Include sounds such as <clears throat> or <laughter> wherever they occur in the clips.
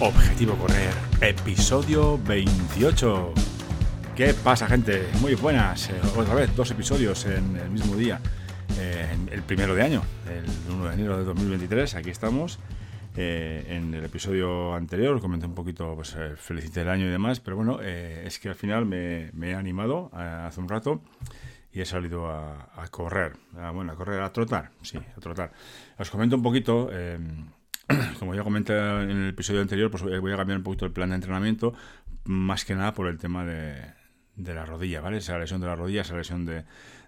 Objetivo Correr, episodio 28. ¿Qué pasa, gente? Muy buenas. Eh, otra vez, dos episodios en el mismo día. Eh, el primero de año, el 1 de enero de 2023. Aquí estamos. Eh, en el episodio anterior comenté un poquito, pues felicité el año y demás, pero bueno, es que al final me, he animado hace un rato y he salido a, correr. bueno, a correr, a trotar, sí, a trotar. Os comento un poquito <clears throat> como ya comenté en el episodio anterior, pues voy a cambiar un poquito el plan de entrenamiento, más que nada por el tema de, la rodilla, ¿vale? Esa lesión de la rodilla, esa lesión de,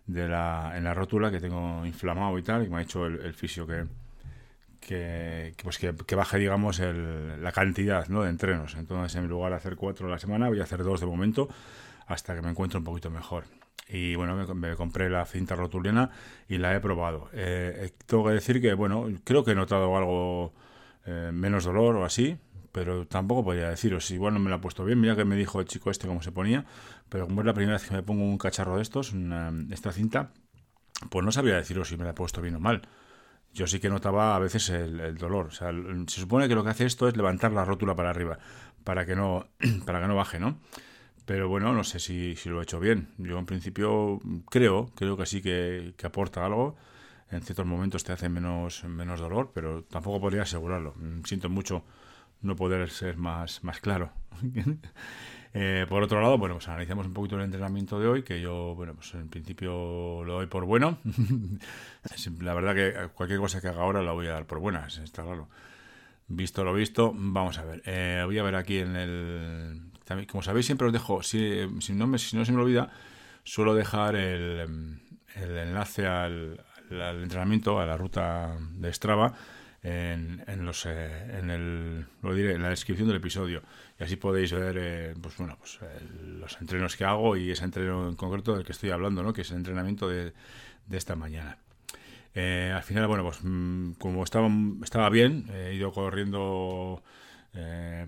la, en la rótula que tengo inflamado y tal, y me ha hecho el, fisio que, que, pues que, baje, digamos, la cantidad ¿no? de entrenos. Entonces, en lugar de hacer cuatro a la semana, voy a hacer dos de momento, hasta que me encuentre un poquito mejor. Y bueno, me, compré la cinta rotuliana y la he probado. Eh, eh, tengo que decir que, bueno, creo que he notado algo eh, menos dolor o así, pero tampoco podría deciros. Igual no me la ha puesto bien. Mira que me dijo el chico este cómo se ponía, pero como es la primera vez que me pongo un cacharro de estos, esta cinta, pues no sabría deciros si me la he puesto bien o mal. Yo sí que notaba a veces el, dolor. O sea, se supone que lo que hace esto es levantar la rótula para arriba, para que no, <clears throat> para que no baje, ¿no? Pero bueno, no sé si, si lo he hecho bien. Yo en principio creo, creo que sí que, que aporta algo en ciertos momentos te hace menos, menos dolor, pero tampoco podría asegurarlo. Mm, siento mucho no poder ser más, más claro. <laughs> Eh, por otro lado, bueno, pues analizamos un poquito el entrenamiento de hoy, que yo, bueno, pues en principio lo doy por bueno. <laughs> la verdad que cualquier cosa que haga ahora la voy a dar por buena, está claro. Visto lo visto, vamos a ver. Eh, voy a ver aquí en el... Como sabéis, siempre os dejo, si, si, no, me, si no se me olvida, suelo dejar el, el enlace al, al entrenamiento, a la ruta de Strava, en, en, los, eh, en, el, lo diré, en la descripción del episodio. Y así podéis ver eh, pues, bueno, pues, los entrenos que hago y ese entreno en concreto del que estoy hablando, ¿no? que es el entrenamiento de, de esta mañana. Eh, al final, bueno, pues mm, como estaba, estaba bien, he ido corriendo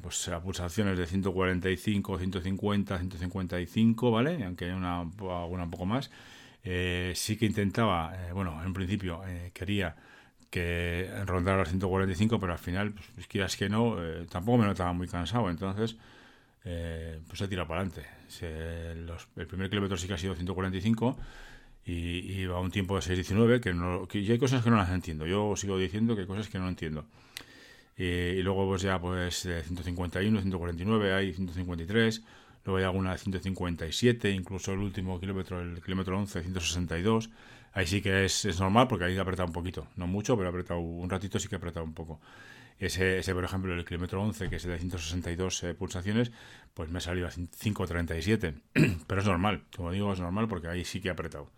pues a pulsaciones de 145, 150, 155, ¿vale? Aunque hay una, alguna un poco más. Eh, sí que intentaba, eh, bueno, en principio eh, quería que rondara los 145, pero al final, pues, quieras que no, tampoco me notaba muy cansado, entonces pues he tirado para adelante. el primer kilómetro sí que ha sido 145 y, y va un tiempo de 6.19, que, no, que hay cosas que no las entiendo. Yo sigo diciendo que hay cosas que no entiendo. y luego pues ya pues 151, 149, hay 153 luego hay alguna de 157, incluso el último kilómetro, el kilómetro 11, 162. Ahí sí que es, es normal porque ahí he apretado un poquito, no mucho, pero he apretado un ratito, sí que he apretado un poco. Ese, ese por ejemplo, el kilómetro 11, que es de 162 eh, pulsaciones, pues me ha salido a 5.37. <clears throat> pero es normal, como digo, es normal porque ahí sí que he apretado.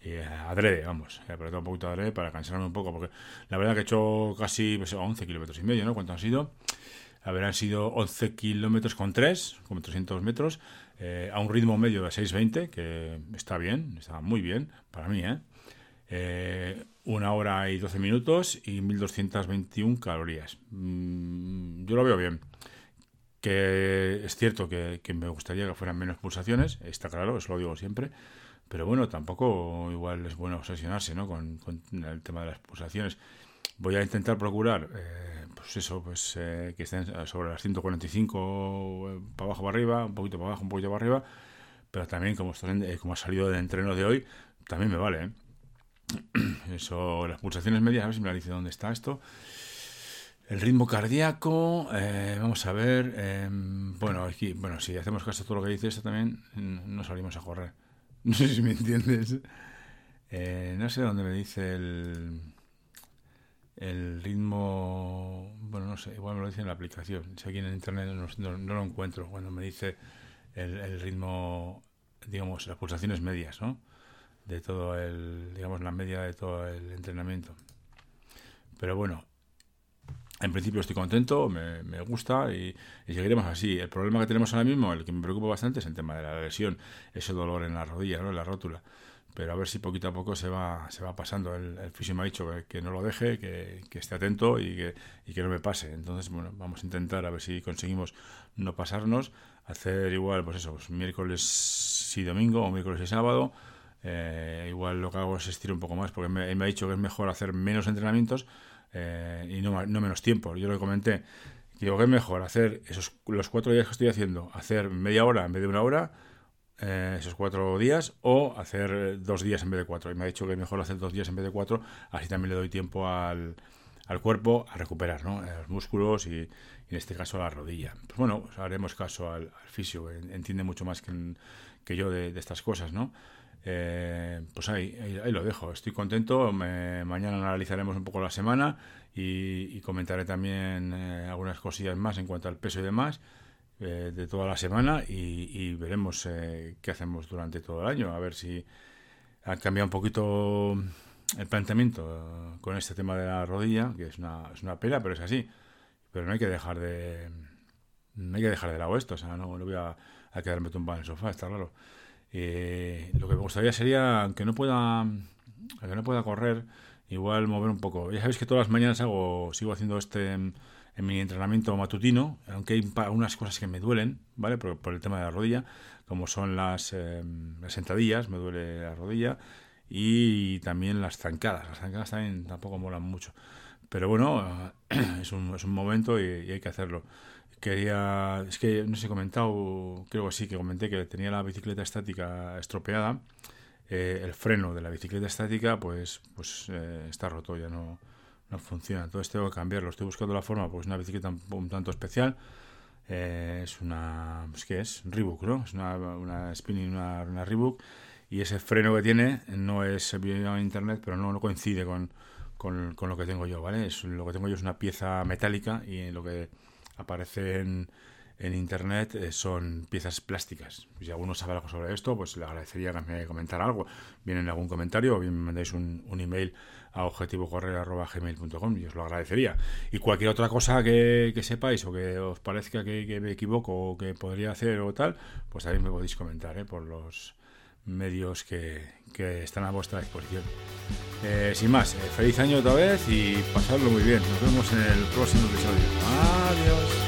Eh, adrede, vamos, he apretado un poquito adrede para cansarme un poco, porque la verdad que he hecho casi pues, 11 kilómetros y medio, ¿no? ¿Cuánto han sido? Habrán sido 11 kilómetros con 3, como 300 metros, eh, a un ritmo medio de 6.20, que está bien, está muy bien para mí, ¿eh? ¿eh? una hora y 12 minutos y 1221 calorías. Mm, yo lo veo bien. Que es cierto que, me gustaría que fueran menos pulsaciones, está claro, eso lo digo siempre, pero bueno, tampoco igual es bueno obsesionarse ¿no? con, el tema de las pulsaciones. Voy a intentar procurar eh, pues eso, pues eh, que estén sobre las 145 eh, para abajo para arriba, un poquito para abajo, un poquito para arriba, pero también como, eh, ha salido del entreno de hoy, también me vale. <clears throat> Eso, las pulsaciones medias, a ver si me la dice dónde está esto. El ritmo cardíaco, vamos a ver, em, bueno, aquí, bueno, si hacemos caso a todo lo que dice esto también, no salimos a correr. <laughs> No sé si me entiendes. no sé dónde me dice el el ritmo, bueno, no sé, igual me lo dice en la aplicación. Si aquí en internet no, lo encuentro cuando me dice el, ritmo, digamos, las pulsaciones medias, ¿no? De todo el, digamos, la media de todo el entrenamiento. Pero bueno, en principio estoy contento, me, me gusta y, y, seguiremos así. El problema que tenemos ahora mismo, el que me preocupa bastante, es el tema de la lesión, ese dolor en la rodilla, ¿no? En la rótula pero a ver si poquito a poco se va, se va pasando. El, el fisio me ha dicho que, no lo deje, que, esté atento y que, y que, no me pase. Entonces, bueno, vamos a intentar a ver si conseguimos no pasarnos, hacer igual, pues eso, pues miércoles y domingo o miércoles y sábado. Eh, igual lo que hago es estirar un poco más, porque me, me ha dicho que es mejor hacer menos entrenamientos eh, y no, no menos tiempo. Yo le comenté Digo, ¿qué es mejor? Hacer esos los cuatro días que estoy haciendo, hacer media hora en vez de una hora, eh, esos cuatro días, o hacer dos días en vez de cuatro. Y me ha dicho que es mejor hacer dos días en vez de cuatro, así también le doy tiempo al, al cuerpo a recuperar. Eh, los músculos y, en este caso la rodilla. Pues bueno, pues haremos caso al, fisio, entiende mucho más que, que yo de, estas cosas, ¿no? Eh, pues ahí, ahí, lo dejo. Estoy contento. mañana analizaremos un poco la semana y, comentaré también eh, algunas cosillas más en cuanto al peso y demás de toda la semana y, veremos qué hacemos durante todo el año. A ver si ha cambiado un poquito el planteamiento con este tema de la rodilla, que es una, es una pena, pero es así. Pero no hay que dejar de no hay que dejar de lado esto, o sea, no, voy a, quedarme tumbado en el sofá, está claro. Eh, lo que me gustaría sería, aunque no pueda, aunque no pueda correr, igual mover un poco. Ya sabéis que todas las mañanas hago, sigo haciendo este en, mi entrenamiento matutino, aunque hay unas cosas que me duelen, ¿vale? Por, por el tema de la rodilla, como son las, eh, las sentadillas, me duele la rodilla, y también las zancadas. Las zancadas también tampoco molan mucho. Pero bueno, <clears throat> es un, es un momento y, hay que hacerlo. Quería, es que no sé, he comentado, creo que sí, que comenté que tenía la bicicleta estática estropeada. Eh, el freno de la bicicleta estática, pues, pues eh, está roto, ya no, no funciona. Entonces tengo que cambiarlo. Estoy buscando la forma, pues una bicicleta un, tanto especial. Eh, es una, pues, ¿qué es? Reebok, ¿no? Es una, una spinning, una, una y ese freno que tiene no es en internet, pero no, no coincide con, con, con, lo que tengo yo, ¿vale? Es, lo que tengo yo es una pieza metálica y lo que aparece en, en internet eh, son piezas plásticas. Si alguno sabe algo sobre esto, pues le agradecería que me algo. Bien en algún comentario o bien me mandáis un, un email a objetivocorrer.gmail.com y os lo agradecería. Y cualquier otra cosa que, sepáis o que os parezca que, me equivoco o que podría hacer o tal, pues también me podéis comentar ¿eh? por los medios que, que están a vuestra disposición. Eh, sin más, feliz año otra vez y pasadlo muy bien. Nos vemos en el próximo episodio. Adiós.